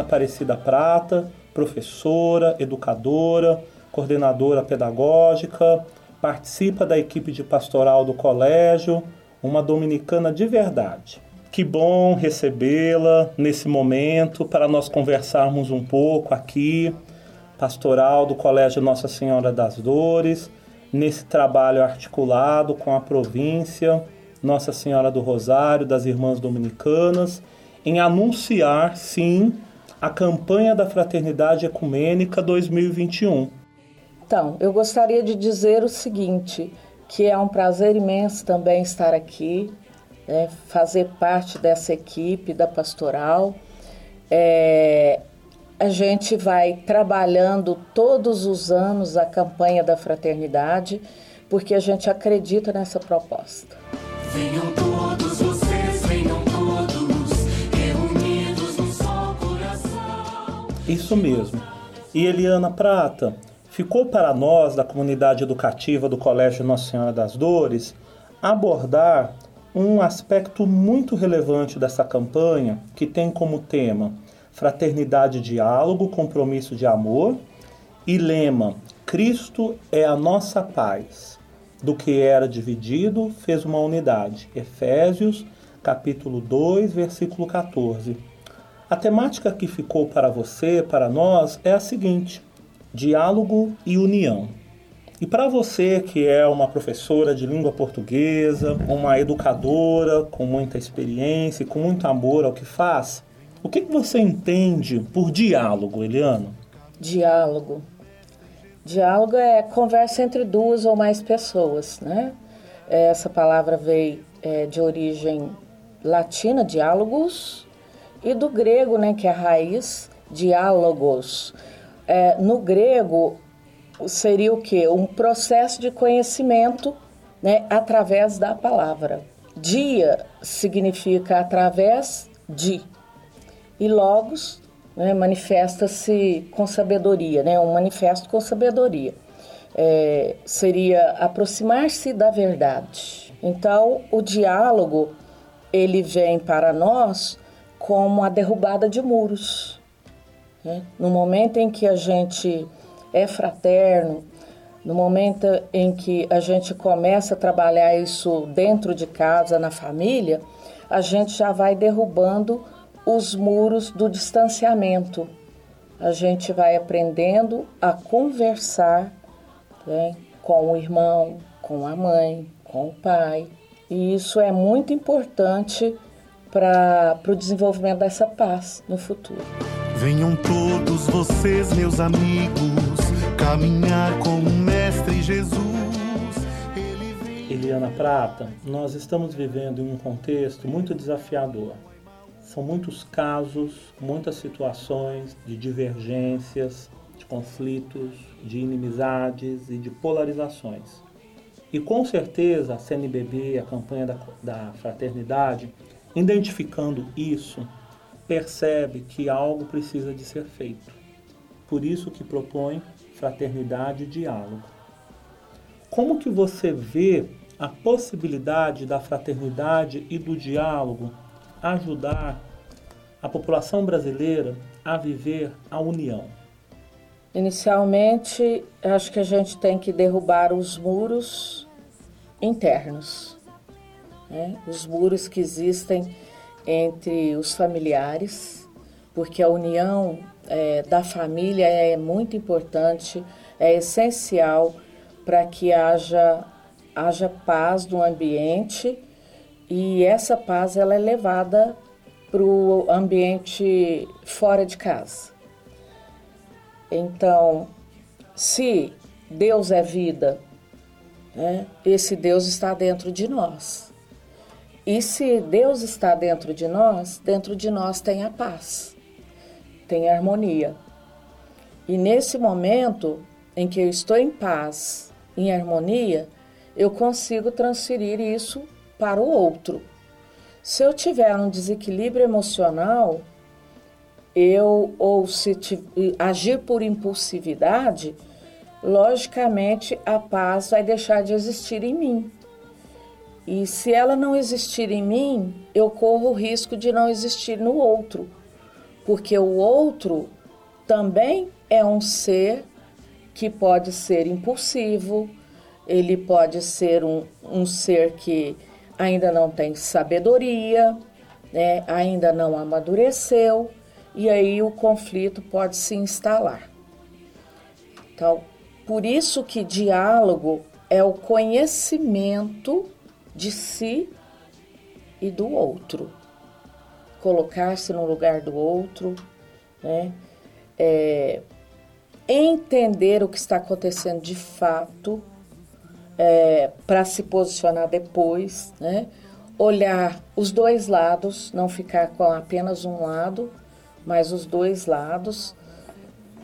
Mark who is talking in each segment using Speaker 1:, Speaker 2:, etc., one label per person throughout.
Speaker 1: Eliana Aparecida Prata, professora, educadora, coordenadora pedagógica, participa da equipe de pastoral do colégio, uma dominicana de verdade. Que bom recebê-la nesse momento para nós conversarmos um pouco aqui, pastoral do Colégio Nossa Senhora das Dores, nesse trabalho articulado com a província Nossa Senhora do Rosário, das Irmãs Dominicanas, em anunciar, sim, a campanha da Fraternidade Ecumênica 2021
Speaker 2: então, eu gostaria de dizer o seguinte, que é um prazer imenso também estar aqui, né, fazer parte dessa equipe da pastoral. É, a gente vai trabalhando todos os anos a campanha da fraternidade, porque a gente acredita nessa proposta. Venham
Speaker 1: Isso mesmo. E Eliana Prata, ficou para nós, da comunidade educativa do Colégio Nossa Senhora das Dores, abordar um aspecto muito relevante dessa campanha, que tem como tema Fraternidade, Diálogo, Compromisso de Amor e lema Cristo é a nossa paz. Do que era dividido, fez uma unidade. Efésios, capítulo 2, versículo 14. A temática que ficou para você, para nós, é a seguinte: diálogo e união. E para você que é uma professora de língua portuguesa, uma educadora com muita experiência e com muito amor ao que faz, o que, você entende por diálogo, Eliana?
Speaker 2: Diálogo. Diálogo é conversa entre duas ou mais pessoas, né? Essa palavra veio é, de origem latina, diálogos, e do grego, né, que é a raiz, diálogos é, no grego seria o que? Um processo de conhecimento né, através da palavra. Dia significa através de. E logos né, manifesta-se com sabedoria, né, um manifesto com sabedoria. É, seria aproximar-se da verdade. Então, o diálogo ele vem para nós como a derrubada de muros. Né? No momento em que a gente é fraterno, no momento em que a gente começa a trabalhar isso dentro de casa, na família, a gente já vai derrubando os muros do distanciamento. A gente vai aprendendo a conversar né, com o irmão, com a mãe, com o pai. E isso é muito importante para o desenvolvimento dessa paz no futuro.
Speaker 3: Venham todos vocês, meus amigos, caminhar com o Mestre Jesus.
Speaker 1: Eliana Prata, nós estamos vivendo em um contexto muito desafiador. São muitos casos, muitas situações de divergências, de conflitos, de inimizades e de polarizações. E com certeza a CNBB, a campanha da, da fraternidade, identificando isso, percebe que algo precisa de ser feito. Por isso que propõe fraternidade e diálogo. Como que você vê a possibilidade da fraternidade e do diálogo ajudar a população brasileira a viver a união?
Speaker 2: Inicialmente, acho que a gente tem que derrubar os muros internos, né? os muros que existem entre os familiares, porque a união é, da família é muito importante, é essencial para que haja, haja paz no ambiente e essa paz ela é levada para o ambiente fora de casa. Então, se Deus é vida, né, esse Deus está dentro de nós. E se Deus está dentro de nós, dentro de nós tem a paz, tem a harmonia. E nesse momento em que eu estou em paz, em harmonia, eu consigo transferir isso para o outro. Se eu tiver um desequilíbrio emocional, eu ou se agir por impulsividade, logicamente a paz vai deixar de existir em mim. E se ela não existir em mim, eu corro o risco de não existir no outro, porque o outro também é um ser que pode ser impulsivo, ele pode ser um, um ser que ainda não tem sabedoria, né, ainda não amadureceu, e aí o conflito pode se instalar. Então, por isso que diálogo é o conhecimento de si e do outro. Colocar-se no lugar do outro, né? É, entender o que está acontecendo de fato é, para se posicionar depois, né? olhar os dois lados, não ficar com apenas um lado, mas os dois lados,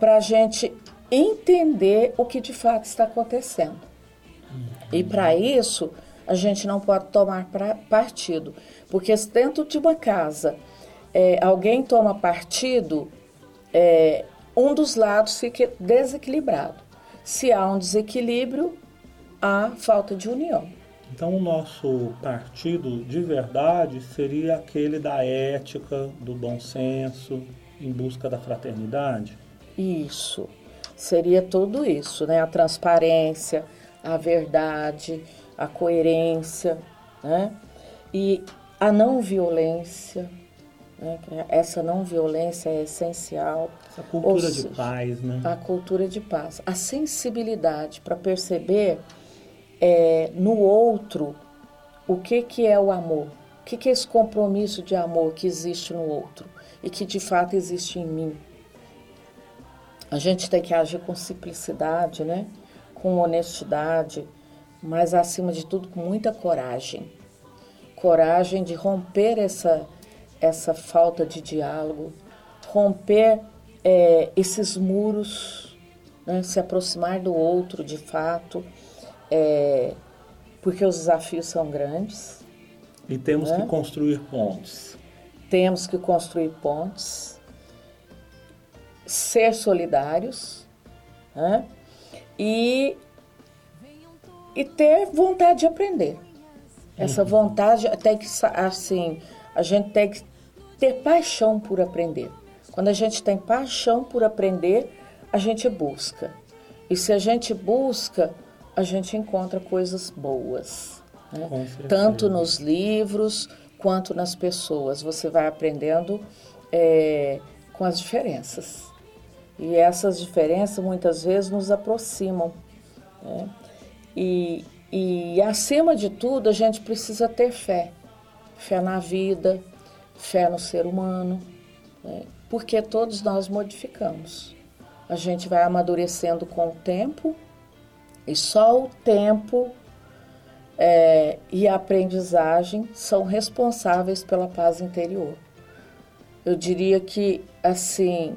Speaker 2: para a gente entender o que de fato está acontecendo. E para isso, a gente não pode tomar pra, partido, porque se dentro de uma casa é, alguém toma partido, é, um dos lados fica desequilibrado. Se há um desequilíbrio, há falta de união.
Speaker 1: Então, o nosso partido de verdade seria aquele da ética, do bom senso, em busca da fraternidade?
Speaker 2: Isso. Seria tudo isso, né? A transparência, a verdade, a coerência, né? E a não violência, né? essa não violência é essencial.
Speaker 1: A cultura de paz, né?
Speaker 2: A cultura de paz. A sensibilidade para perceber é, no outro o que, que é o amor, o que, que é esse compromisso de amor que existe no outro e que de fato existe em mim. A gente tem que agir com simplicidade, né? com honestidade, mas acima de tudo com muita coragem. Coragem de romper essa, essa falta de diálogo, romper é, esses muros, né? se aproximar do outro de fato, é, porque os desafios são grandes.
Speaker 1: E temos né? que construir pontes.
Speaker 2: Temos que construir pontes, ser solidários, né? e, e ter vontade de aprender. Essa uhum. vontade tem que, assim, a gente tem que ter paixão por aprender. Quando a gente tem paixão por aprender, a gente busca. E se a gente busca, a gente encontra coisas boas. Né? Tanto nos livros quanto nas pessoas. Você vai aprendendo é, com as diferenças. E essas diferenças muitas vezes nos aproximam. Né? E, e acima de tudo, a gente precisa ter fé. Fé na vida, fé no ser humano, né? porque todos nós modificamos. A gente vai amadurecendo com o tempo e só o tempo é, e a aprendizagem são responsáveis pela paz interior. Eu diria que, assim,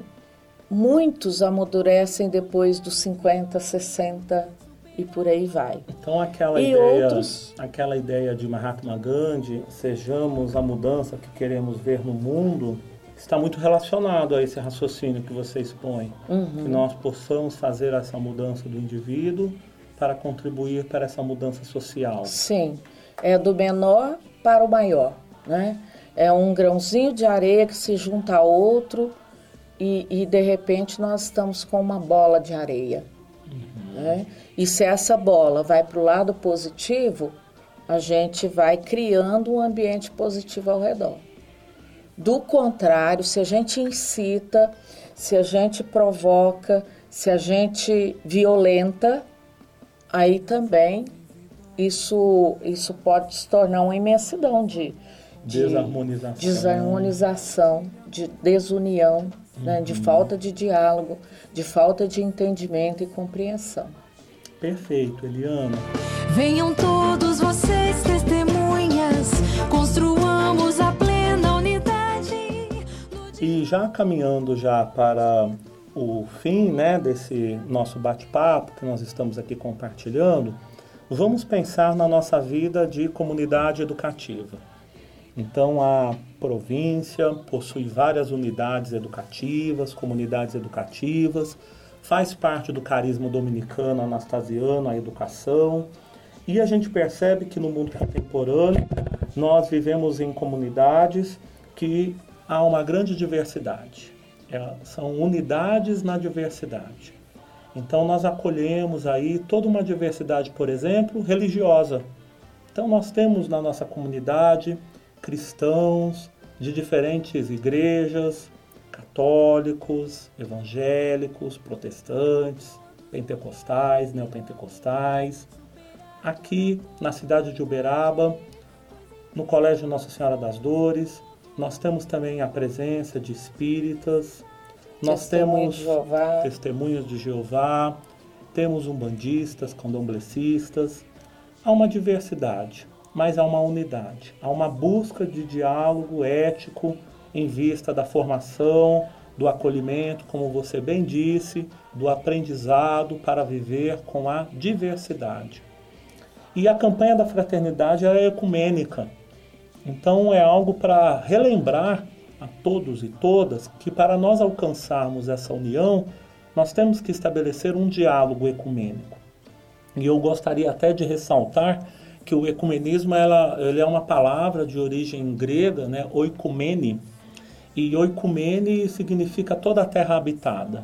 Speaker 2: muitos amadurecem depois dos 50, 60 e por aí vai.
Speaker 1: Então aquela e ideia, outros... aquela ideia de Mahatma Gandhi, sejamos a mudança que queremos ver no mundo, está muito relacionado a esse raciocínio que você expõe, uhum. que nós possamos fazer essa mudança do indivíduo para contribuir para essa mudança social.
Speaker 2: Sim, é do menor para o maior, né? É um grãozinho de areia que se junta a outro e, e de repente nós estamos com uma bola de areia. Né? E se essa bola vai para o lado positivo, a gente vai criando um ambiente positivo ao redor. Do contrário, se a gente incita, se a gente provoca, se a gente violenta, aí também isso, isso pode se tornar uma imensidão de,
Speaker 1: de desarmonização,
Speaker 2: desarmonização de desunião né, de uhum. falta de diálogo, de falta de entendimento e compreensão.
Speaker 1: Perfeito, Eliana.
Speaker 4: Venham todos vocês, testemunhas, construamos a plena unidade.
Speaker 1: E já caminhando já para o fim né, desse nosso bate-papo que nós estamos aqui compartilhando, vamos pensar na nossa vida de comunidade educativa. Então, a província possui várias unidades educativas, comunidades educativas, faz parte do carisma dominicano anastasiano, a educação. E a gente percebe que no mundo contemporâneo nós vivemos em comunidades que há uma grande diversidade. é, são unidades na diversidade. Então nós acolhemos aí toda uma diversidade, por exemplo, religiosa. Então nós temos na nossa comunidade cristãos de diferentes igrejas, católicos, evangélicos, protestantes, pentecostais, neopentecostais. Aqui na cidade de Uberaba, no Colégio Nossa Senhora das Dores, nós temos também a presença de espíritas, nós temos
Speaker 2: de
Speaker 1: testemunhos de Jeová, temos umbandistas, candomblecistas. Há uma diversidade, mas há uma unidade. Há uma busca de diálogo ético em vista da formação, do acolhimento, como você bem disse, do aprendizado para viver com a diversidade. E a campanha da fraternidade é ecumênica. Então é algo para relembrar a todos e todas que para nós alcançarmos essa união, nós temos que estabelecer um diálogo ecumênico. E eu gostaria até de ressaltar que o ecumenismo ela, ele é uma palavra de origem grega, né, oikumene, e oikumene significa toda a terra habitada.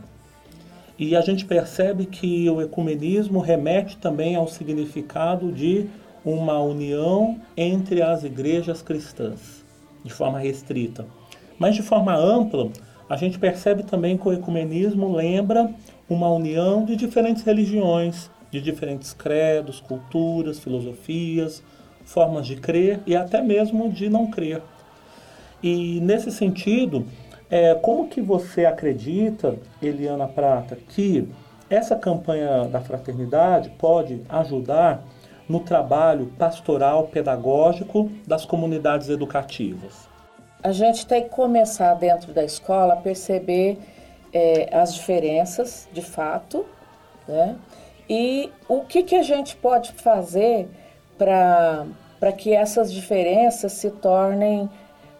Speaker 1: E a gente percebe que o ecumenismo remete também ao significado de uma união entre as igrejas cristãs, de forma restrita. Mas de forma ampla, a gente percebe também que o ecumenismo lembra uma união de diferentes religiões, de diferentes credos, culturas, filosofias, formas de crer e até mesmo de não crer. E nesse sentido, é, como que você acredita, Eliana Prata, que essa campanha da fraternidade pode ajudar no trabalho pastoral pedagógico das comunidades educativas?
Speaker 2: A gente tem que começar dentro da escola a perceber é, as diferenças, de fato, né? E o que, que a gente pode fazer para que essas diferenças se tornem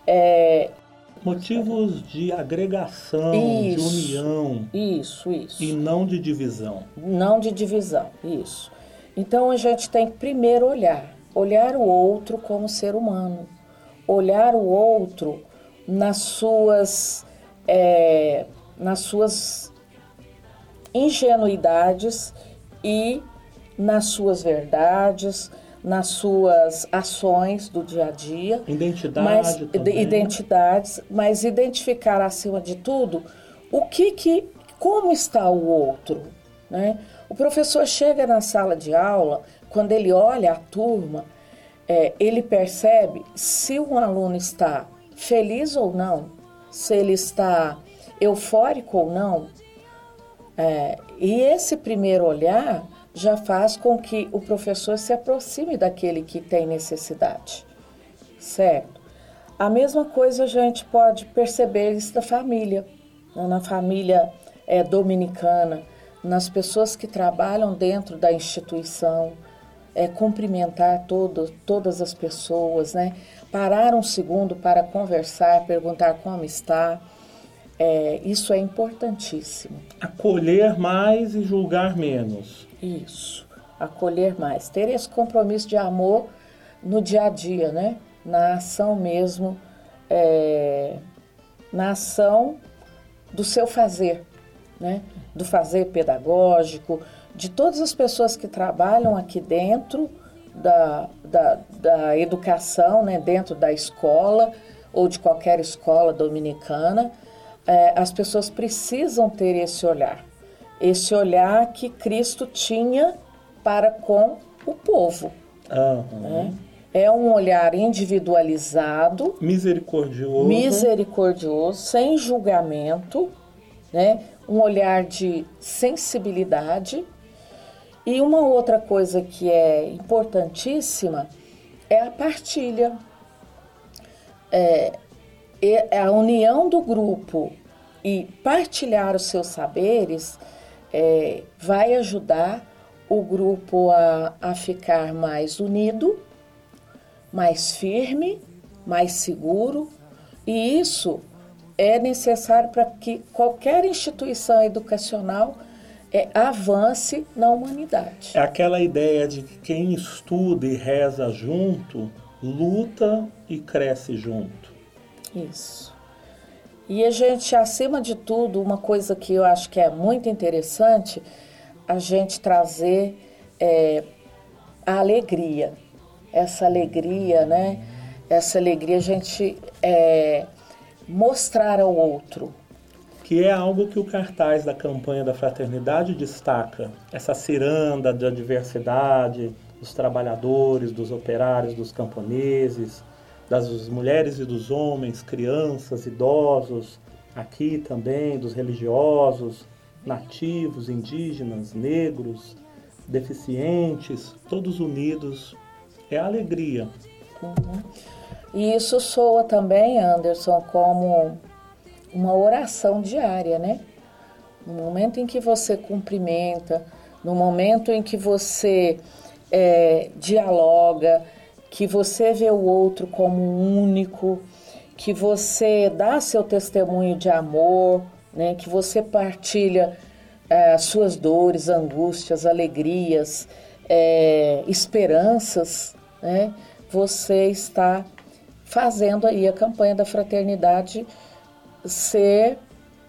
Speaker 2: é,
Speaker 1: Motivos de agregação,
Speaker 2: Isso.
Speaker 1: de união
Speaker 2: isso, isso.
Speaker 1: e não de divisão.
Speaker 2: Não de divisão, isso. Então a gente tem que primeiro olhar, olhar o outro como ser humano, olhar o outro nas suas, é, nas suas ingenuidades e nas suas verdades, nas suas ações do dia a dia.
Speaker 1: Identidade
Speaker 2: mas,
Speaker 1: também.
Speaker 2: identidades, mas identificar acima de tudo o que que como está o outro, né? O professor chega na sala de aula, quando ele olha a turma, é, ele percebe se um aluno está feliz ou não, se ele está eufórico ou não. É, e esse primeiro olhar já faz com que o professor se aproxime daquele que tem necessidade, certo? A mesma coisa a gente pode perceber isso da família, né? na família é, dominicana, nas pessoas que trabalham dentro da instituição, é, cumprimentar todo, todas as pessoas, né? Parar um segundo para conversar, perguntar como está. É, isso é importantíssimo.
Speaker 1: Acolher mais e julgar menos.
Speaker 2: Isso. Acolher mais. Ter esse compromisso de amor no dia a dia, né? Na ação mesmo, é, na ação do seu fazer, né? Do fazer pedagógico, de todas as pessoas que trabalham aqui dentro da, da, da educação, né? Dentro da escola ou de qualquer escola dominicana, é, as pessoas precisam ter esse olhar esse olhar que Cristo tinha para com o povo.
Speaker 1: Aham.
Speaker 2: né? É um olhar individualizado,
Speaker 1: Misericordioso.
Speaker 2: misericordioso, sem julgamento, né? um olhar de sensibilidade. E uma outra coisa que é importantíssima é a partilha. É a união do grupo e partilhar os seus saberes é, vai ajudar o grupo a, a ficar mais unido, mais firme, mais seguro, e isso é necessário para que qualquer instituição educacional é, avance na humanidade.
Speaker 1: É aquela ideia de que quem estuda e reza junto, luta e cresce junto.
Speaker 2: Isso. E a gente, acima de tudo, uma coisa que eu acho que é muito interessante, a gente trazer é, a alegria. Essa alegria, né? Essa alegria a gente é, mostrar ao outro.
Speaker 1: Que é algo que o cartaz da campanha da fraternidade destaca. Essa ciranda da diversidade, dos trabalhadores, dos operários, dos camponeses, das mulheres e dos homens, crianças, idosos, aqui também dos religiosos, nativos, indígenas, negros, deficientes, todos unidos. É alegria.
Speaker 2: Uhum. E isso soa também, Anderson, como uma oração diária, né? No momento em que você cumprimenta, no momento em que você é, dialoga, que você vê o outro como único, que você dá seu testemunho de amor, né? que você partilha é, suas dores, angústias, alegrias, é, esperanças, né? você está fazendo aí a campanha da fraternidade ser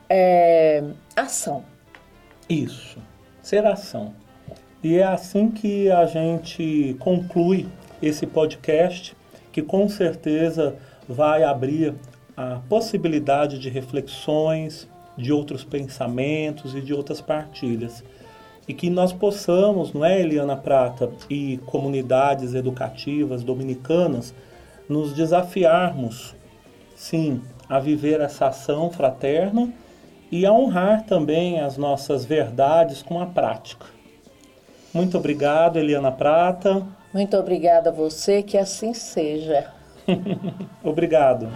Speaker 2: é, ação.
Speaker 1: Isso, ser ação. E é assim que a gente conclui esse podcast, que com certeza vai abrir a possibilidade de reflexões, de outros pensamentos e de outras partilhas. E que nós possamos, não é, Eliana Prata, e comunidades educativas dominicanas, nos desafiarmos, sim, a viver essa ação fraterna e a honrar também as nossas verdades com a prática. Muito obrigado, Eliana Prata.
Speaker 2: Muito obrigada a você, que assim seja.
Speaker 1: Obrigado.